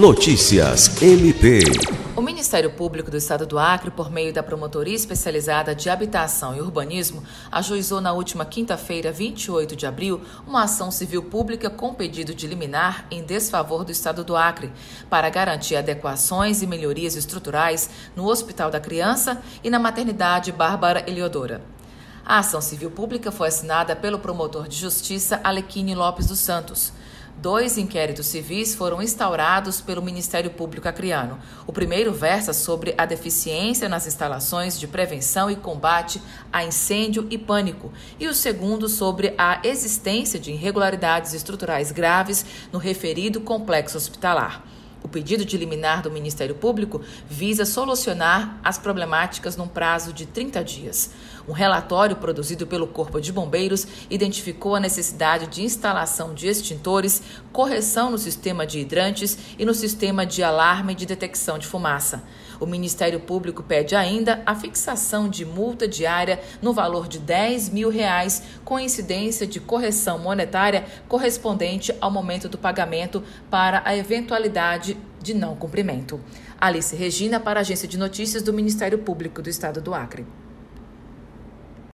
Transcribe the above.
Notícias MP. O Ministério Público do Estado do Acre, por meio da Promotoria Especializada de Habitação e Urbanismo, ajuizou na última quinta-feira, 28 de abril, uma ação civil pública com pedido de liminar em desfavor do Estado do Acre, para garantir adequações e melhorias estruturais no Hospital da Criança e na Maternidade Bárbara Eliodora. A ação civil pública foi assinada pelo promotor de justiça Alequine Lopes dos Santos. Dois inquéritos civis foram instaurados pelo Ministério Público Acreano. O primeiro versa sobre a deficiência nas instalações de prevenção e combate a incêndio e pânico, e o segundo sobre a existência de irregularidades estruturais graves no referido complexo hospitalar. O pedido de liminar do Ministério Público visa solucionar as problemáticas num prazo de 30 dias. Um relatório produzido pelo Corpo de Bombeiros identificou a necessidade de instalação de extintores, correção no sistema de hidrantes e no sistema de alarme de detecção de fumaça. O Ministério Público pede ainda a fixação de multa diária no valor de 10 mil reais, com incidência de correção monetária correspondente ao momento do pagamento para a eventualidade de não cumprimento. Alice Regina, para a Agência de Notícias do Ministério Público do Estado do Acre.